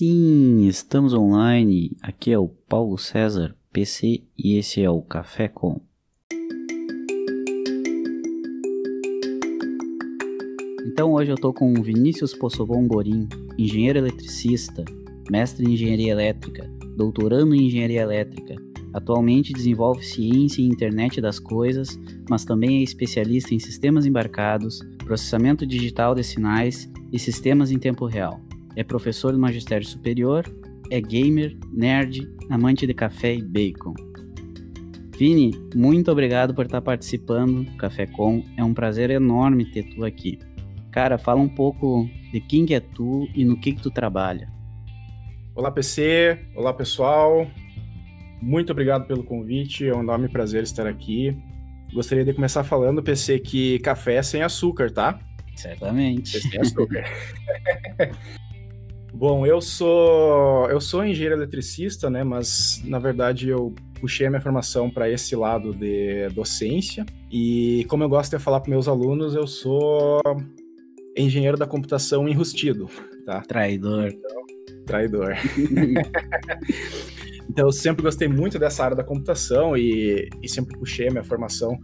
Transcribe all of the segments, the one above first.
Sim, estamos online. Aqui é o Paulo César, PC, e esse é o Café Com. Então hoje eu tô com o Vinícius Possogon Gorim, engenheiro eletricista, mestre em engenharia elétrica, doutorando em engenharia elétrica. Atualmente desenvolve ciência e internet das coisas, mas também é especialista em sistemas embarcados, processamento digital de sinais e sistemas em tempo real é professor do magistério superior, é gamer, nerd, amante de café e bacon. Vini, muito obrigado por estar participando do Café Com. É um prazer enorme ter tu aqui. Cara, fala um pouco de quem que é tu e no que que tu trabalha. Olá, PC. Olá, pessoal. Muito obrigado pelo convite. É um enorme prazer estar aqui. Gostaria de começar falando, PC, que café é sem açúcar, tá? Certamente. Sem açúcar. Bom, eu sou eu sou engenheiro eletricista, né? Mas na verdade eu puxei a minha formação para esse lado de docência e como eu gosto de falar para meus alunos, eu sou engenheiro da computação enrustido, tá? Traidor. Então, traidor. então eu sempre gostei muito dessa área da computação e, e sempre puxei a minha formação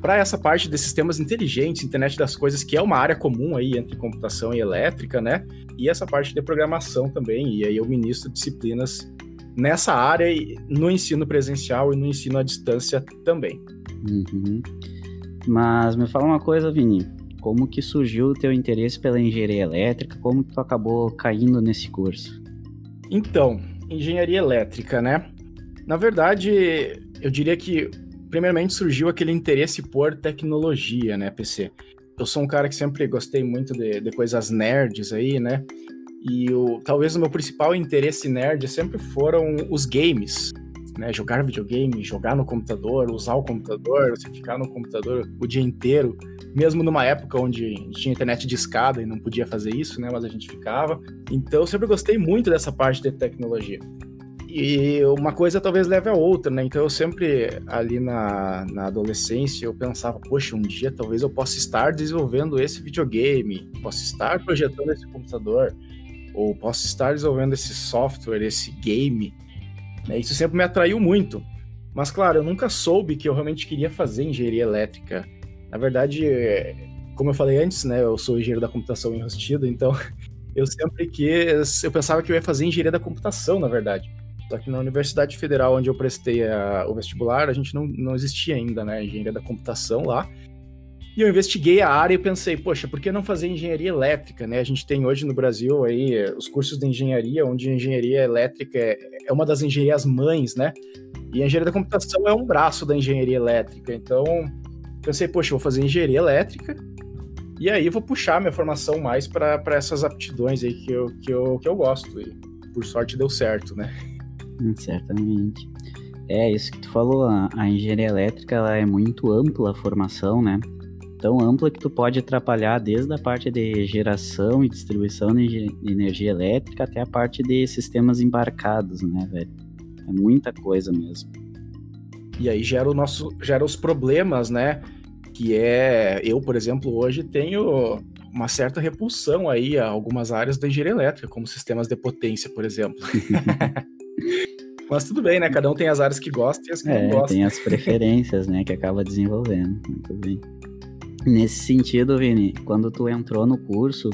para essa parte de sistemas inteligentes, internet das coisas, que é uma área comum aí entre computação e elétrica, né? E essa parte de programação também, e aí eu ministro disciplinas nessa área no ensino presencial e no ensino à distância também. Uhum. Mas me fala uma coisa, Vini, como que surgiu o teu interesse pela engenharia elétrica? Como que tu acabou caindo nesse curso? Então, engenharia elétrica, né? Na verdade, eu diria que primeiramente surgiu aquele interesse por tecnologia, né, PC? Eu sou um cara que sempre gostei muito de, de coisas nerds aí, né? E o, talvez o meu principal interesse nerd sempre foram os games, né? Jogar videogame, jogar no computador, usar o computador, você ficar no computador o dia inteiro, mesmo numa época onde tinha internet de escada e não podia fazer isso, né? Mas a gente ficava. Então eu sempre gostei muito dessa parte de tecnologia. E uma coisa talvez leve a outra, né? Então eu sempre, ali na, na adolescência, eu pensava, poxa, um dia talvez eu possa estar desenvolvendo esse videogame, posso estar projetando esse computador, ou posso estar desenvolvendo esse software, esse game. Né? Isso sempre me atraiu muito. Mas, claro, eu nunca soube que eu realmente queria fazer engenharia elétrica. Na verdade, como eu falei antes, né? Eu sou engenheiro da computação enrustido, então eu sempre quis. Eu pensava que eu ia fazer engenharia da computação, na verdade. Só que na Universidade Federal, onde eu prestei a, o vestibular, a gente não, não existia ainda, né? Engenharia da computação lá. E eu investiguei a área e pensei, poxa, por que não fazer engenharia elétrica, né? A gente tem hoje no Brasil aí os cursos de engenharia, onde engenharia elétrica é, é uma das engenharias mães, né? E a engenharia da computação é um braço da engenharia elétrica. Então, pensei, poxa, vou fazer engenharia elétrica e aí vou puxar minha formação mais para essas aptidões aí que eu, que, eu, que eu gosto. E por sorte deu certo, né? Certamente. É isso que tu falou, a, a engenharia elétrica ela é muito ampla a formação, né? Tão ampla que tu pode atrapalhar desde a parte de geração e distribuição de energia elétrica até a parte de sistemas embarcados, né, velho? É muita coisa mesmo. E aí gera o nosso, gera os problemas, né? Que é, eu, por exemplo, hoje tenho uma certa repulsão aí a algumas áreas da engenharia elétrica, como sistemas de potência, por exemplo. Mas tudo bem, né? Cada um tem as áreas que gosta e as que é, não gosta. Tem as preferências, né? Que acaba desenvolvendo. Muito bem. Nesse sentido, Vini, quando tu entrou no curso,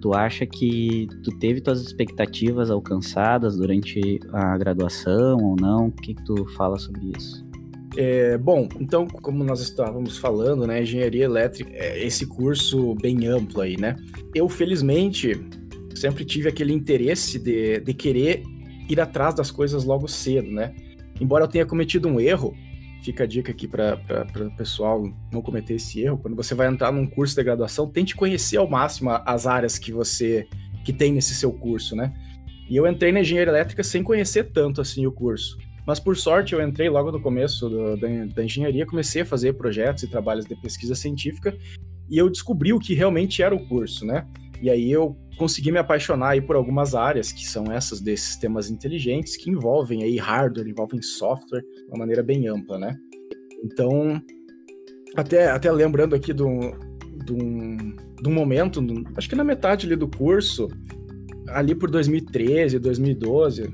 tu acha que tu teve tuas expectativas alcançadas durante a graduação ou não? O que, que tu fala sobre isso? É, bom, então, como nós estávamos falando, né, engenharia elétrica é esse curso bem amplo aí, né? Eu, felizmente, sempre tive aquele interesse de, de querer ir atrás das coisas logo cedo, né? Embora eu tenha cometido um erro, fica a dica aqui para o pessoal não cometer esse erro. Quando você vai entrar num curso de graduação, tente conhecer ao máximo as áreas que você que tem nesse seu curso, né? E eu entrei na engenharia elétrica sem conhecer tanto assim o curso. Mas por sorte eu entrei logo no começo do, da, da engenharia, comecei a fazer projetos e trabalhos de pesquisa científica e eu descobri o que realmente era o curso, né? E aí eu consegui me apaixonar aí por algumas áreas, que são essas de sistemas inteligentes, que envolvem aí hardware, envolvem software, de uma maneira bem ampla, né? Então, até, até lembrando aqui de um, momento, acho que na metade ali do curso, ali por 2013, 2012,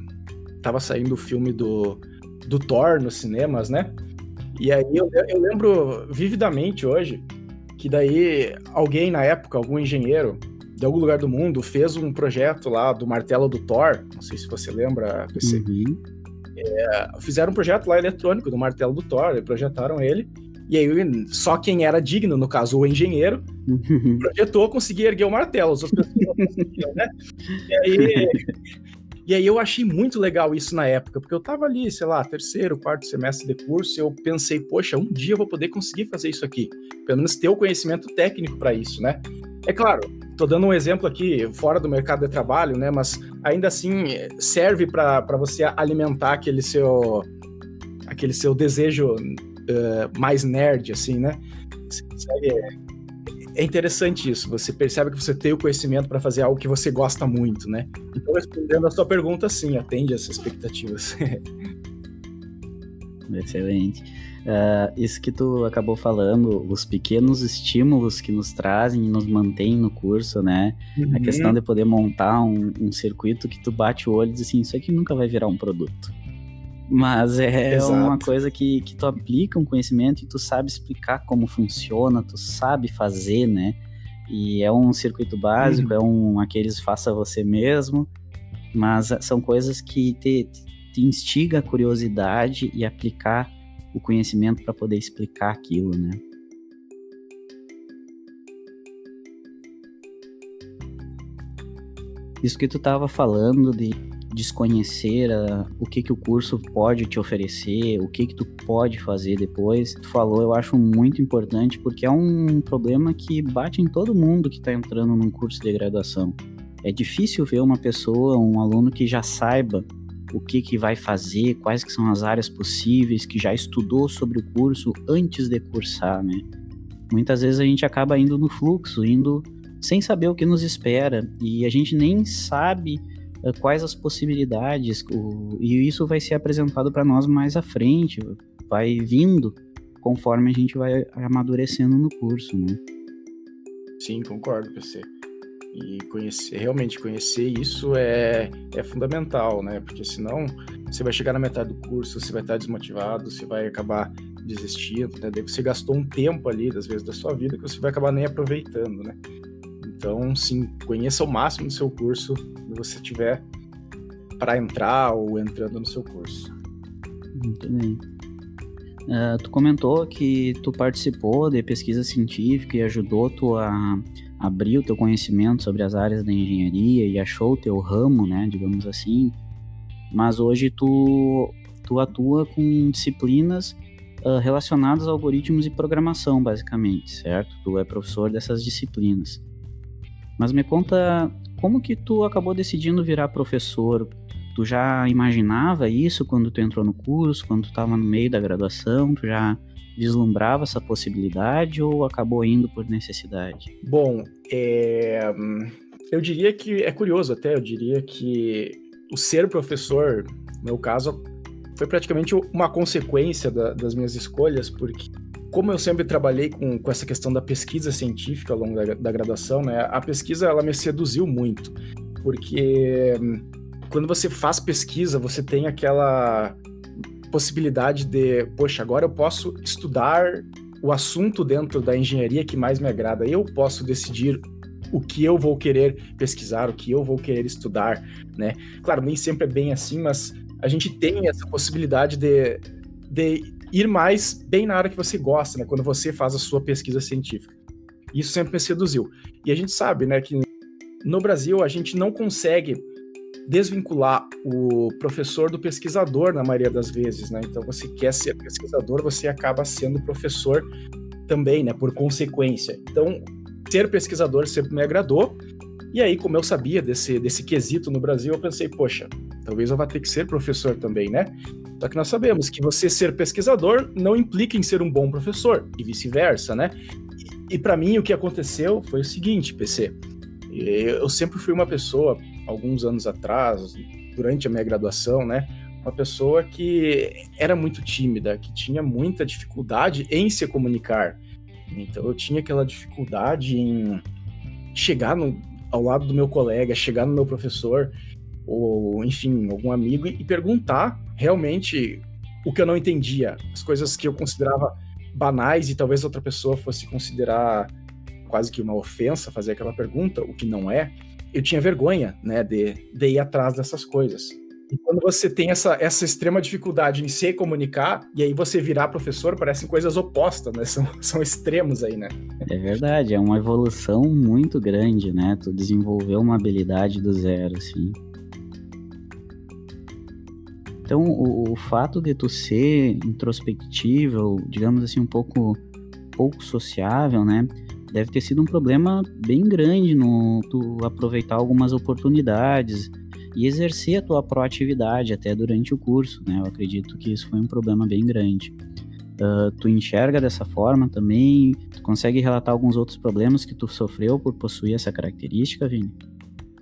tava saindo o filme do, do Thor nos cinemas, né? E aí eu, eu lembro vividamente hoje que daí alguém na época, algum engenheiro de algum lugar do mundo, fez um projeto lá do martelo do Thor, não sei se você lembra, PC. Uhum. É, fizeram um projeto lá eletrônico do martelo do Thor, projetaram ele, e aí só quem era digno, no caso o engenheiro, uhum. projetou, conseguia erguer o martelo, as outras pessoas não conseguiam, né? E aí, e aí eu achei muito legal isso na época, porque eu tava ali, sei lá, terceiro, quarto semestre de curso, e eu pensei, poxa, um dia eu vou poder conseguir fazer isso aqui. Pelo menos ter o conhecimento técnico para isso, né? É claro, tô dando um exemplo aqui fora do mercado de trabalho, né? Mas ainda assim serve para você alimentar aquele seu aquele seu desejo uh, mais nerd, assim, né? Você consegue é interessante isso. Você percebe que você tem o conhecimento para fazer algo que você gosta muito, né? Então, respondendo a sua pergunta, sim, atende essas expectativas. Excelente. Uh, isso que tu acabou falando, os pequenos estímulos que nos trazem e nos mantêm no curso, né? Uhum. A questão de poder montar um, um, circuito que tu bate o olho e diz assim, isso aqui nunca vai virar um produto. Mas é Exato. uma coisa que, que tu aplica um conhecimento e tu sabe explicar como funciona, tu sabe fazer, né? E é um circuito básico, uhum. é um aqueles faça você mesmo, mas são coisas que te, te instiga a curiosidade e aplicar o conhecimento para poder explicar aquilo, né? Isso que tu estava falando de desconhecer a, o que, que o curso pode te oferecer, o que, que tu pode fazer depois. Tu falou, eu acho muito importante, porque é um problema que bate em todo mundo que está entrando num curso de graduação. É difícil ver uma pessoa, um aluno que já saiba o que, que vai fazer, quais que são as áreas possíveis, que já estudou sobre o curso antes de cursar, né? Muitas vezes a gente acaba indo no fluxo, indo sem saber o que nos espera, e a gente nem sabe quais as possibilidades, o, e isso vai ser apresentado para nós mais à frente, vai vindo conforme a gente vai amadurecendo no curso, né? Sim, concordo, PC. E conhecer, realmente conhecer isso é, é fundamental, né? Porque senão você vai chegar na metade do curso, você vai estar desmotivado, você vai acabar desistindo, né? Daí você gastou um tempo ali, às vezes, da sua vida que você vai acabar nem aproveitando, né? Então, sim, conheça o máximo do seu curso que você tiver para entrar ou entrando no seu curso. Muito bem. Uh, tu comentou que tu participou de pesquisa científica e ajudou tu a abrir o teu conhecimento sobre as áreas da engenharia e achou o teu ramo, né, digamos assim. Mas hoje tu, tu atua com disciplinas uh, relacionadas a algoritmos e programação, basicamente, certo? Tu é professor dessas disciplinas. Mas me conta como que tu acabou decidindo virar professor? Tu já imaginava isso quando tu entrou no curso, quando tu estava no meio da graduação? Tu já vislumbrava essa possibilidade ou acabou indo por necessidade? Bom, é... eu diria que é curioso até, eu diria que o ser professor, no meu caso, foi praticamente uma consequência da, das minhas escolhas, porque como eu sempre trabalhei com, com essa questão da pesquisa científica ao longo da, da graduação, né, a pesquisa ela me seduziu muito, porque hum, quando você faz pesquisa, você tem aquela possibilidade de, poxa, agora eu posso estudar o assunto dentro da engenharia que mais me agrada. Eu posso decidir o que eu vou querer pesquisar, o que eu vou querer estudar, né? Claro, nem sempre é bem assim, mas a gente tem essa possibilidade de, de ir mais bem na área que você gosta, né? Quando você faz a sua pesquisa científica. Isso sempre me seduziu. E a gente sabe, né, que no Brasil a gente não consegue desvincular o professor do pesquisador na maioria das vezes, né? Então você quer ser pesquisador, você acaba sendo professor também, né? Por consequência. Então ser pesquisador sempre me agradou. E aí, como eu sabia desse, desse quesito no Brasil, eu pensei, poxa, talvez eu vá ter que ser professor também, né? Só que nós sabemos que você ser pesquisador não implica em ser um bom professor, e vice-versa, né? E, e para mim o que aconteceu foi o seguinte, PC. Eu sempre fui uma pessoa, alguns anos atrás, durante a minha graduação, né? Uma pessoa que era muito tímida, que tinha muita dificuldade em se comunicar. Então eu tinha aquela dificuldade em chegar no, ao lado do meu colega, chegar no meu professor, ou enfim, algum amigo, e perguntar realmente o que eu não entendia, as coisas que eu considerava banais e talvez outra pessoa fosse considerar quase que uma ofensa fazer aquela pergunta, o que não é, eu tinha vergonha, né, de, de ir atrás dessas coisas. E quando você tem essa, essa extrema dificuldade em se comunicar, e aí você virar professor, parecem coisas opostas, né? São, são extremos aí, né? É verdade, é uma evolução muito grande, né? Tu desenvolveu uma habilidade do zero, assim. Então, o, o fato de tu ser introspectivo, digamos assim, um pouco pouco sociável, né? Deve ter sido um problema bem grande no tu aproveitar algumas oportunidades, e exercer a tua proatividade até durante o curso, né? Eu acredito que isso foi um problema bem grande. Uh, tu enxerga dessa forma também? Tu consegue relatar alguns outros problemas que tu sofreu por possuir essa característica, Vini?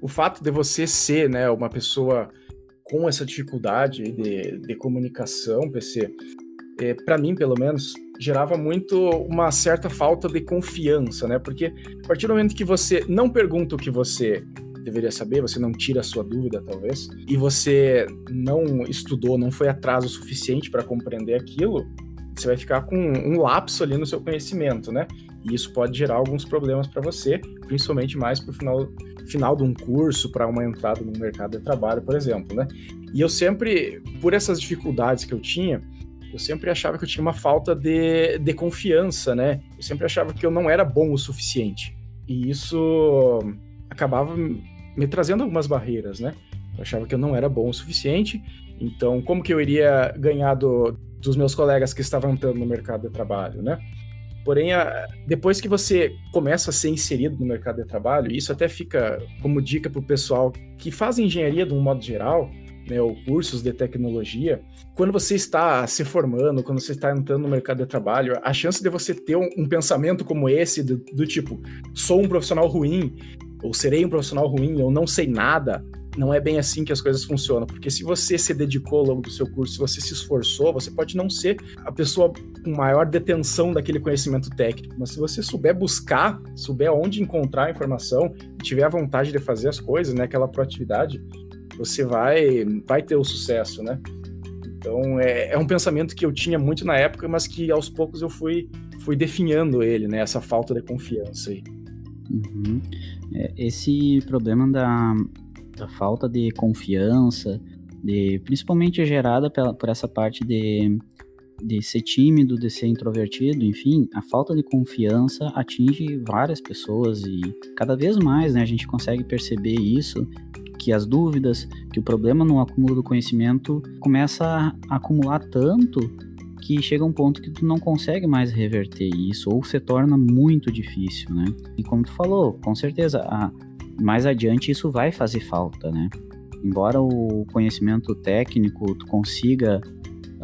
O fato de você ser, né, uma pessoa com essa dificuldade de, de comunicação, PC, é, para mim, pelo menos, gerava muito uma certa falta de confiança, né? Porque a partir do momento que você não pergunta o que você deveria saber, você não tira a sua dúvida, talvez, e você não estudou, não foi atrás o suficiente para compreender aquilo, você vai ficar com um lapso ali no seu conhecimento, né? E isso pode gerar alguns problemas para você, principalmente mais para o final, final de um curso, para uma entrada no mercado de trabalho, por exemplo, né? E eu sempre, por essas dificuldades que eu tinha, eu sempre achava que eu tinha uma falta de, de confiança, né? Eu sempre achava que eu não era bom o suficiente. E isso acabava me trazendo algumas barreiras, né? Eu achava que eu não era bom o suficiente, então como que eu iria ganhar do, dos meus colegas que estavam entrando no mercado de trabalho, né? Porém, a, depois que você começa a ser inserido no mercado de trabalho, isso até fica como dica para o pessoal que faz engenharia de um modo geral, né, ou cursos de tecnologia, quando você está se formando, quando você está entrando no mercado de trabalho, a chance de você ter um, um pensamento como esse, do, do, tipo, sou um profissional ruim, ou serei um profissional ruim, ou não sei nada, não é bem assim que as coisas funcionam. Porque se você se dedicou ao longo do seu curso, se você se esforçou, você pode não ser a pessoa com maior detenção daquele conhecimento técnico. Mas se você souber buscar, souber onde encontrar a informação tiver a vontade de fazer as coisas, né, aquela proatividade, você vai, vai ter o sucesso, né? Então é, é um pensamento que eu tinha muito na época, mas que aos poucos eu fui, fui definhando ele, né? Essa falta de confiança aí. Uhum. É, esse problema da, da falta de confiança, de, principalmente gerada pela, por essa parte de, de ser tímido, de ser introvertido, enfim, a falta de confiança atinge várias pessoas e cada vez mais né, a gente consegue perceber isso, que as dúvidas, que o problema no acúmulo do conhecimento começa a acumular tanto que chega um ponto que tu não consegue mais reverter isso, ou se torna muito difícil, né? E como tu falou, com certeza, a, mais adiante isso vai fazer falta, né? Embora o conhecimento técnico tu consiga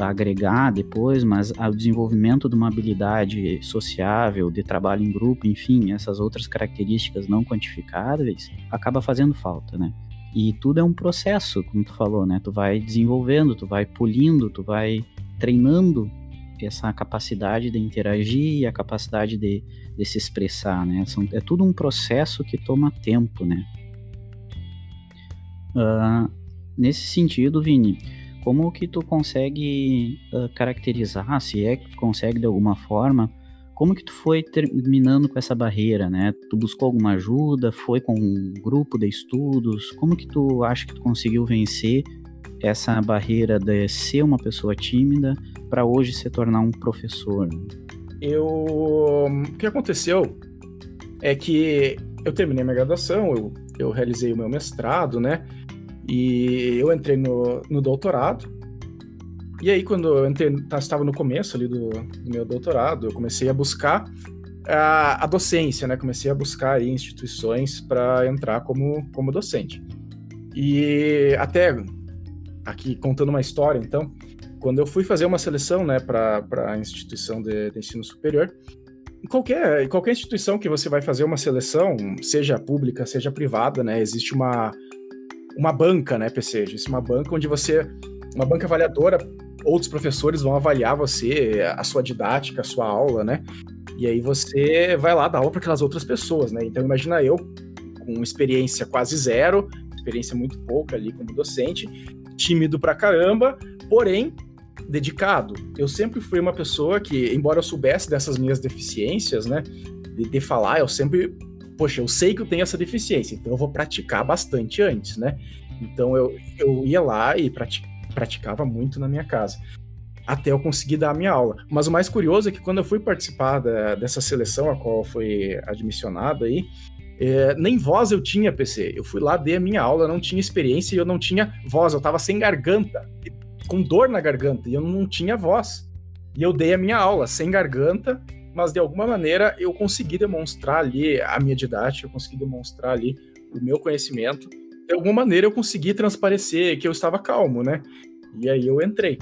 agregar depois, mas o desenvolvimento de uma habilidade sociável, de trabalho em grupo, enfim, essas outras características não quantificáveis, acaba fazendo falta, né? E tudo é um processo, como tu falou, né? Tu vai desenvolvendo, tu vai polindo, tu vai treinando essa capacidade de interagir e a capacidade de, de se expressar, né? São, é tudo um processo que toma tempo, né? Uh, nesse sentido, Vini, como que tu consegue uh, caracterizar, se é que tu consegue de alguma forma, como que tu foi terminando com essa barreira, né? Tu buscou alguma ajuda, foi com um grupo de estudos, como que tu acha que tu conseguiu vencer essa barreira de ser uma pessoa tímida para hoje se tornar um professor? Eu, o que aconteceu é que eu terminei minha graduação, eu, eu realizei o meu mestrado, né? E eu entrei no, no doutorado. E aí, quando eu entrei, tá, estava no começo ali do, do meu doutorado, eu comecei a buscar a, a docência, né? Comecei a buscar aí instituições para entrar como, como docente. E até aqui contando uma história, então, quando eu fui fazer uma seleção, né, para a instituição de, de, ensino superior, qualquer, qualquer instituição que você vai fazer uma seleção, seja pública, seja privada, né, existe uma, uma banca, né, PC, existe uma banca onde você, uma banca avaliadora, outros professores vão avaliar você, a sua didática, a sua aula, né, e aí você vai lá dar aula para aquelas outras pessoas, né, então imagina eu, com experiência quase zero, experiência muito pouca ali como docente, tímido pra caramba, porém dedicado. Eu sempre fui uma pessoa que, embora eu soubesse dessas minhas deficiências, né, de, de falar, eu sempre, poxa, eu sei que eu tenho essa deficiência, então eu vou praticar bastante antes, né? Então eu, eu ia lá e praticava muito na minha casa até eu conseguir dar a minha aula. Mas o mais curioso é que quando eu fui participar da, dessa seleção a qual foi admissionado aí, é, nem voz eu tinha, PC. Eu fui lá, dei a minha aula, não tinha experiência e eu não tinha voz, eu tava sem garganta, com dor na garganta, e eu não tinha voz. E eu dei a minha aula sem garganta, mas de alguma maneira eu consegui demonstrar ali a minha didática, eu consegui demonstrar ali o meu conhecimento. De alguma maneira eu consegui transparecer que eu estava calmo, né? E aí eu entrei.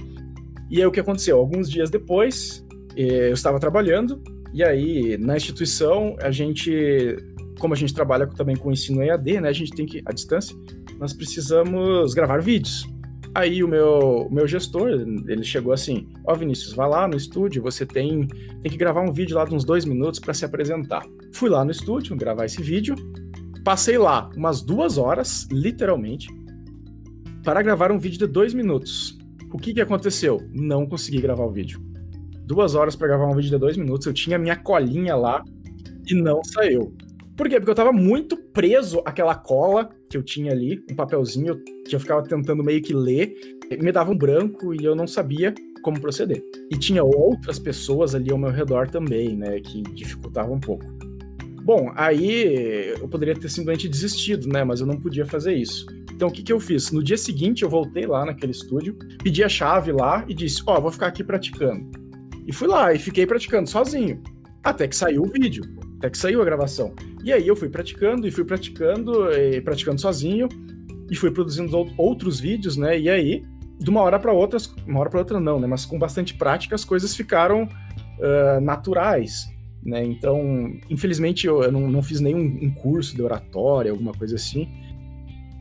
E aí o que aconteceu? Alguns dias depois, eh, eu estava trabalhando, e aí na instituição, a gente, como a gente trabalha também com ensino EAD, né, a gente tem que, à distância, nós precisamos gravar vídeos. Aí o meu, o meu gestor, ele chegou assim, ó oh, Vinícius, vai lá no estúdio, você tem, tem que gravar um vídeo lá de uns dois minutos para se apresentar. Fui lá no estúdio gravar esse vídeo, passei lá umas duas horas, literalmente, para gravar um vídeo de dois minutos. O que, que aconteceu? Não consegui gravar o vídeo. Duas horas para gravar um vídeo de dois minutos, eu tinha minha colinha lá e não saiu. Por quê? Porque eu tava muito preso àquela cola que eu tinha ali, um papelzinho que eu ficava tentando meio que ler, me dava um branco e eu não sabia como proceder. E tinha outras pessoas ali ao meu redor também, né, que dificultavam um pouco. Bom, aí eu poderia ter simplesmente desistido, né, mas eu não podia fazer isso. Então, o que, que eu fiz? No dia seguinte, eu voltei lá naquele estúdio, pedi a chave lá e disse: Ó, oh, vou ficar aqui praticando. E fui lá e fiquei praticando sozinho. Até que saiu o vídeo, até que saiu a gravação. E aí eu fui praticando e fui praticando, e praticando sozinho, e fui produzindo outros vídeos, né? E aí, de uma hora para outra, uma hora para outra não, né? Mas com bastante prática, as coisas ficaram uh, naturais. Né? Então, infelizmente, eu, eu não, não, fiz nenhum um curso de oratória, alguma coisa assim,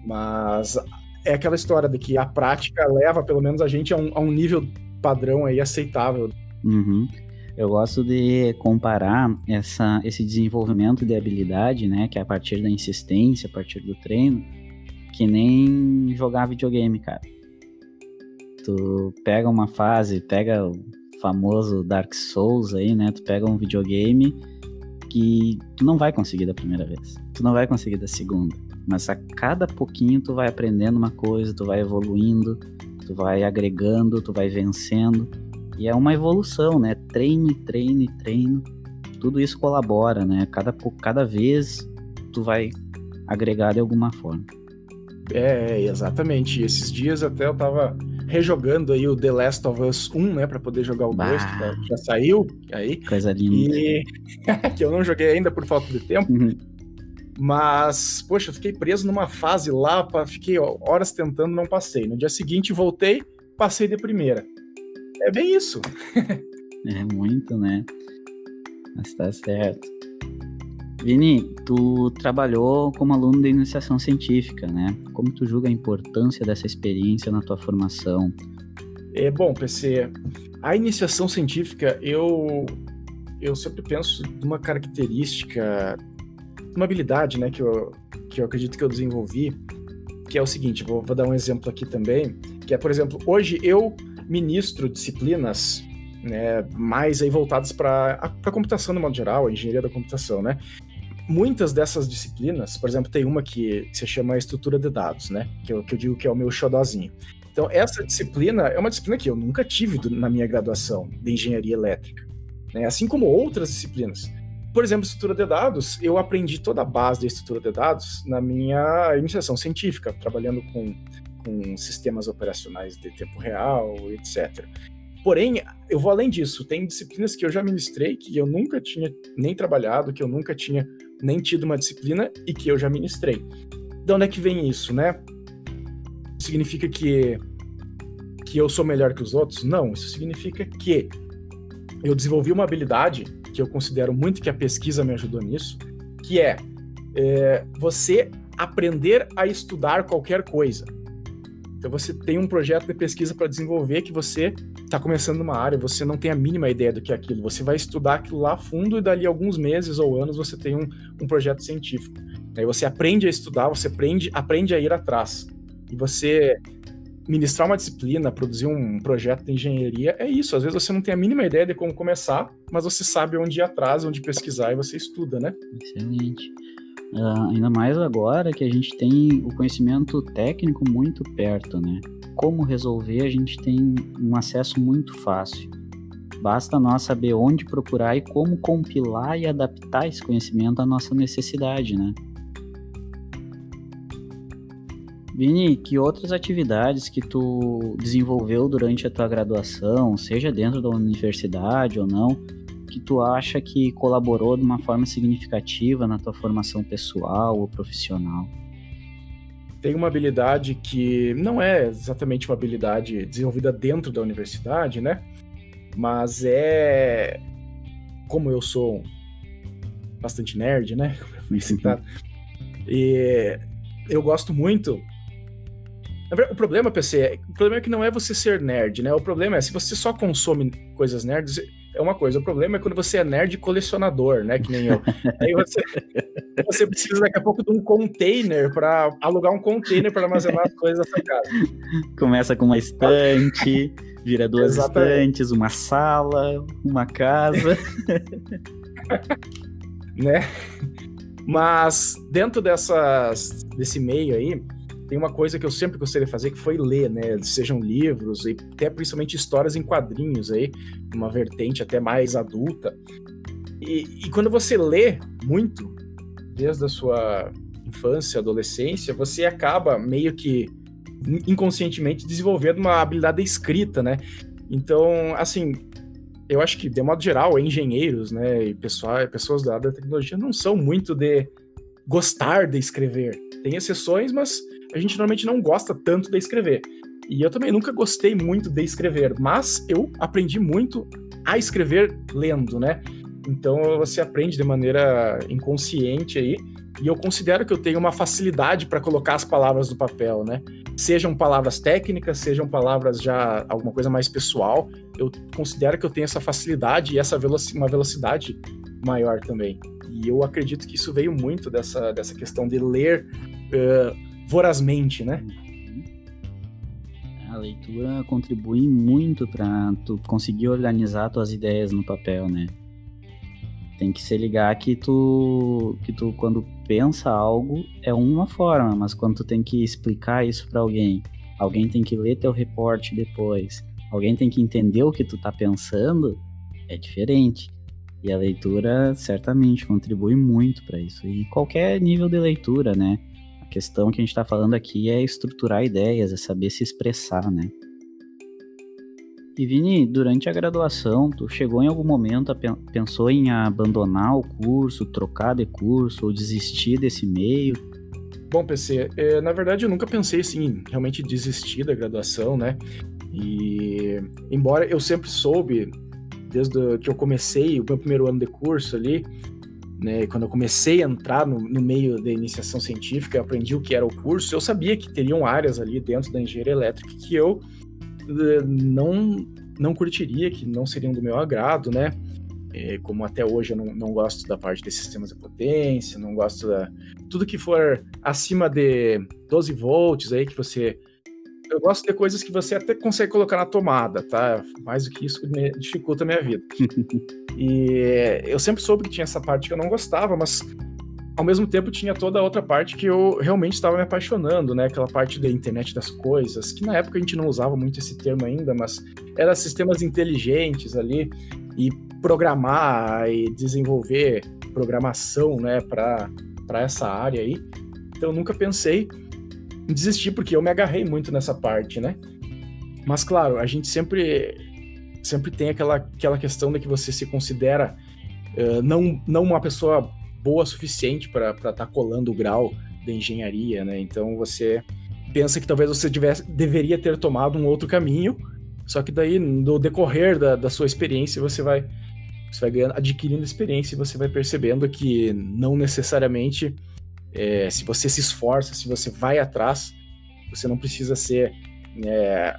mas é aquela história de que a prática leva, pelo menos, a gente a um, a um nível padrão aí aceitável. Uhum. Eu gosto de comparar essa, esse desenvolvimento de habilidade, né, que é a partir da insistência, a partir do treino, que nem jogar videogame, cara. Tu pega uma fase, pega o famoso Dark Souls aí, né? Tu pega um videogame que tu não vai conseguir da primeira vez. Tu não vai conseguir da segunda. Mas a cada pouquinho tu vai aprendendo uma coisa, tu vai evoluindo, tu vai agregando, tu vai vencendo. E é uma evolução, né? Treino, treino, treino. Tudo isso colabora, né? Cada, cada vez tu vai agregar de alguma forma. É, exatamente. Esses dias até eu tava rejogando aí o The Last of Us 1, né, para poder jogar o 2, que tá, já saiu aí. Coisa linda. E... que eu não joguei ainda por falta de tempo. Uhum. Mas, poxa, eu fiquei preso numa fase lá, pra, fiquei horas tentando, não passei. No dia seguinte voltei, passei de primeira. É bem isso. é muito, né? Mas tá certo. Vini, tu trabalhou como aluno de iniciação científica, né? Como tu julga a importância dessa experiência na tua formação? É bom, PC. A iniciação científica, eu eu sempre penso numa característica uma habilidade, né, que eu, que eu acredito que eu desenvolvi, que é o seguinte, vou, vou dar um exemplo aqui também, que é, por exemplo, hoje eu ministro disciplinas né, mais aí voltadas para a computação no modo geral, a engenharia da computação, né? Muitas dessas disciplinas, por exemplo, tem uma que, se chama estrutura de dados, né? Que eu, que eu digo que é o meu xodozinho. Então, essa disciplina é uma disciplina que eu nunca tive na minha graduação de engenharia elétrica, né? Assim como outras disciplinas. Por exemplo, estrutura de dados, eu aprendi toda a base da estrutura de dados na minha iniciação científica, trabalhando com, com sistemas operacionais de tempo real, etc. Porém, eu vou além disso. Tem disciplinas que eu já ministrei que eu nunca tinha nem trabalhado, que eu nunca tinha nem tido uma disciplina e que eu já ministrei. De onde é que vem isso, né? Significa que que eu sou melhor que os outros? Não, isso significa que eu desenvolvi uma habilidade que eu considero muito que a pesquisa me ajudou nisso, que é, é você aprender a estudar qualquer coisa. Então você tem um projeto de pesquisa para desenvolver que você está começando numa área, você não tem a mínima ideia do que é aquilo. Você vai estudar aquilo lá a fundo e dali alguns meses ou anos você tem um, um projeto científico. Aí você aprende a estudar, você aprende, aprende a ir atrás. E você ministrar uma disciplina, produzir um projeto de engenharia, é isso. Às vezes você não tem a mínima ideia de como começar, mas você sabe onde ir atrás, onde pesquisar e você estuda, né? Excelente. Uh, ainda mais agora que a gente tem o conhecimento técnico muito perto, né? Como resolver, a gente tem um acesso muito fácil. Basta nós saber onde procurar e como compilar e adaptar esse conhecimento à nossa necessidade, né? Vini, que outras atividades que tu desenvolveu durante a tua graduação, seja dentro da universidade ou não, que tu acha que colaborou de uma forma significativa na tua formação pessoal ou profissional? Tem uma habilidade que não é exatamente uma habilidade desenvolvida dentro da universidade, né? Mas é como eu sou bastante nerd, né? Como eu fui citado. E eu gosto muito o problema, PC, é, o problema é que não é você ser nerd, né? O problema é se você só consome coisas nerds, é uma coisa. O problema é quando você é nerd colecionador, né? Que nem eu. Aí você, você precisa daqui a pouco de um container para alugar um container para armazenar as coisas da sua casa. Começa com uma estante, vira duas Exatamente. estantes, uma sala, uma casa. né? Mas dentro dessas, desse meio aí, tem uma coisa que eu sempre gostei de fazer que foi ler, né? Sejam livros e até principalmente histórias em quadrinhos aí, uma vertente até mais adulta. E, e quando você lê muito, desde a sua infância, adolescência, você acaba meio que inconscientemente desenvolvendo uma habilidade escrita, né? Então, assim, eu acho que de modo geral, engenheiros, né, e pessoal, pessoas da área da tecnologia não são muito de gostar de escrever. Tem exceções, mas a gente normalmente não gosta tanto de escrever. E eu também nunca gostei muito de escrever, mas eu aprendi muito a escrever lendo, né? Então você aprende de maneira inconsciente aí, e eu considero que eu tenho uma facilidade para colocar as palavras no papel, né? Sejam palavras técnicas, sejam palavras já alguma coisa mais pessoal, eu considero que eu tenho essa facilidade e essa uma velocidade maior também. E eu acredito que isso veio muito dessa, dessa questão de ler uh, vorazmente, né? A leitura contribui muito para tu conseguir organizar tuas ideias no papel, né? Tem que se ligar que tu, que tu quando pensa algo é uma forma, mas quando tu tem que explicar isso para alguém, alguém tem que ler teu reporte depois, alguém tem que entender o que tu tá pensando, é diferente. E a leitura certamente contribui muito para isso. E qualquer nível de leitura, né? Questão que a gente está falando aqui é estruturar ideias, é saber se expressar, né? E Vini, durante a graduação, tu chegou em algum momento, a, pensou em abandonar o curso, trocar de curso ou desistir desse meio? Bom, PC, é, na verdade eu nunca pensei assim, realmente desistir da graduação, né? E embora eu sempre soube, desde que eu comecei o meu primeiro ano de curso ali, né, quando eu comecei a entrar no, no, meio da iniciação científica, aprendi o que era o curso, eu sabia que teriam áreas ali dentro da engenharia elétrica que eu eh, não, não curtiria, que não seriam do meu agrado, né? É, como até hoje eu não, não gosto da parte de sistemas de potência, não gosto da. Tudo que for acima de 12 volts aí, que você eu gosto de coisas que você até consegue colocar na tomada, tá? Mais do que isso dificulta a minha vida. e eu sempre soube que tinha essa parte que eu não gostava, mas ao mesmo tempo tinha toda a outra parte que eu realmente estava me apaixonando, né? Aquela parte da internet das coisas, que na época a gente não usava muito esse termo ainda, mas era sistemas inteligentes ali e programar e desenvolver programação, né, para essa área aí. Então eu nunca pensei desistir, porque eu me agarrei muito nessa parte, né? Mas claro, a gente sempre sempre tem aquela, aquela questão de que você se considera uh, não, não uma pessoa boa o suficiente para estar tá colando o grau da engenharia, né? Então você pensa que talvez você tivesse, deveria ter tomado um outro caminho, só que daí no decorrer da, da sua experiência você vai você vai ganhando, adquirindo experiência e você vai percebendo que não necessariamente é, se você se esforça, se você vai atrás, você não precisa ser é,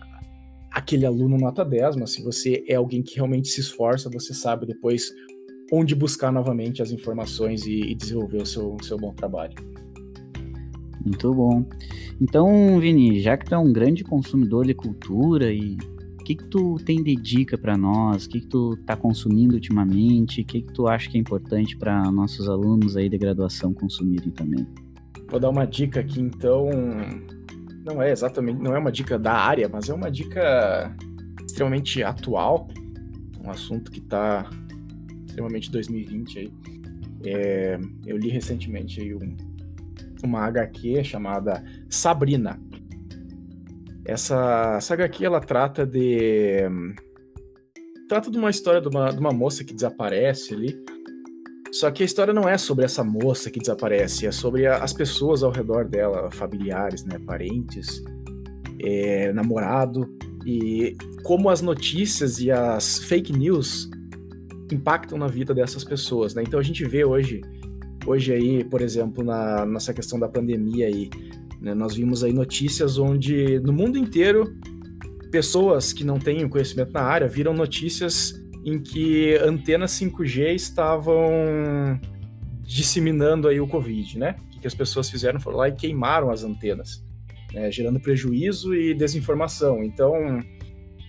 aquele aluno nota 10, mas se você é alguém que realmente se esforça, você sabe depois onde buscar novamente as informações e, e desenvolver o seu, o seu bom trabalho. Muito bom. Então, Vini, já que tu é um grande consumidor de cultura e que, que tu tem de dica para nós? O que, que tu tá consumindo ultimamente? O que, que tu acha que é importante para nossos alunos aí de graduação consumirem também? Vou dar uma dica aqui, então. Não é exatamente, não é uma dica da área, mas é uma dica extremamente atual, um assunto que está extremamente 2020 aí. É, eu li recentemente aí um, uma HQ chamada Sabrina. Essa, essa HQ ela trata de trata de uma história de uma, de uma moça que desaparece ali. Só que a história não é sobre essa moça que desaparece, é sobre a, as pessoas ao redor dela, familiares, né, parentes, é, namorado e como as notícias e as fake news impactam na vida dessas pessoas, né? Então a gente vê hoje, hoje aí, por exemplo, na nessa questão da pandemia aí, né, nós vimos aí notícias onde no mundo inteiro pessoas que não têm conhecimento na área viram notícias em que antenas 5G estavam disseminando aí o Covid, né? O que as pessoas fizeram foram lá e queimaram as antenas, né? gerando prejuízo e desinformação. Então,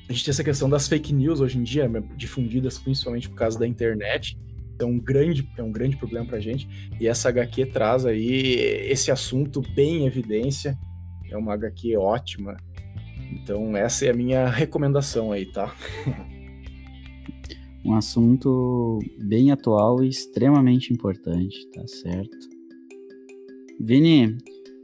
a gente tem essa questão das fake news hoje em dia, né, difundidas principalmente por causa da internet. É um grande, é um grande problema pra gente. E essa HQ traz aí esse assunto bem em evidência. É uma HQ ótima. Então, essa é a minha recomendação aí, tá? um assunto bem atual e extremamente importante, tá certo? Vini,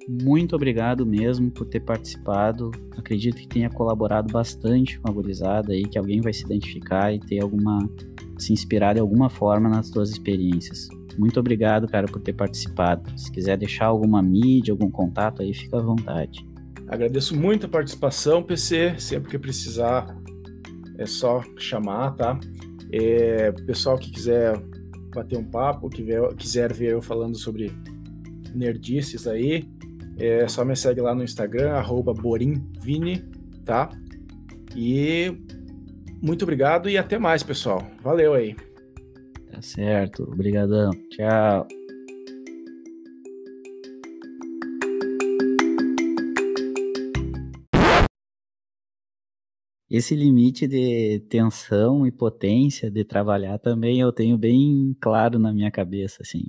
muito obrigado mesmo por ter participado. Acredito que tenha colaborado bastante com a gurizada aí, que alguém vai se identificar e ter alguma. Se inspirar de alguma forma nas suas experiências. Muito obrigado, cara, por ter participado. Se quiser deixar alguma mídia, algum contato aí, fica à vontade. Agradeço muito a participação, PC. Sempre que precisar, é só chamar, tá? É, pessoal que quiser bater um papo, que quiser ver eu falando sobre nerdices aí, é só me segue lá no Instagram, borimvini, tá? E muito obrigado e até mais, pessoal. Valeu aí. Tá certo. Obrigadão. Tchau. Esse limite de tensão e potência de trabalhar também eu tenho bem claro na minha cabeça, assim.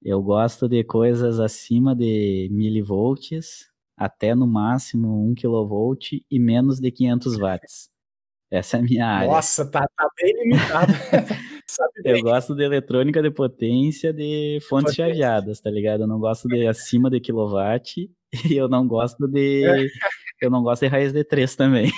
Eu gosto de coisas acima de milivolts, até no máximo 1 kV e menos de 500 watts. Essa é a minha área. Nossa, tá, tá bem limitado. eu gosto de eletrônica de potência de fontes potência. chaveadas, tá ligado? Eu não gosto de acima de kilowatt e eu não gosto de eu não gosto de raiz de 3 também.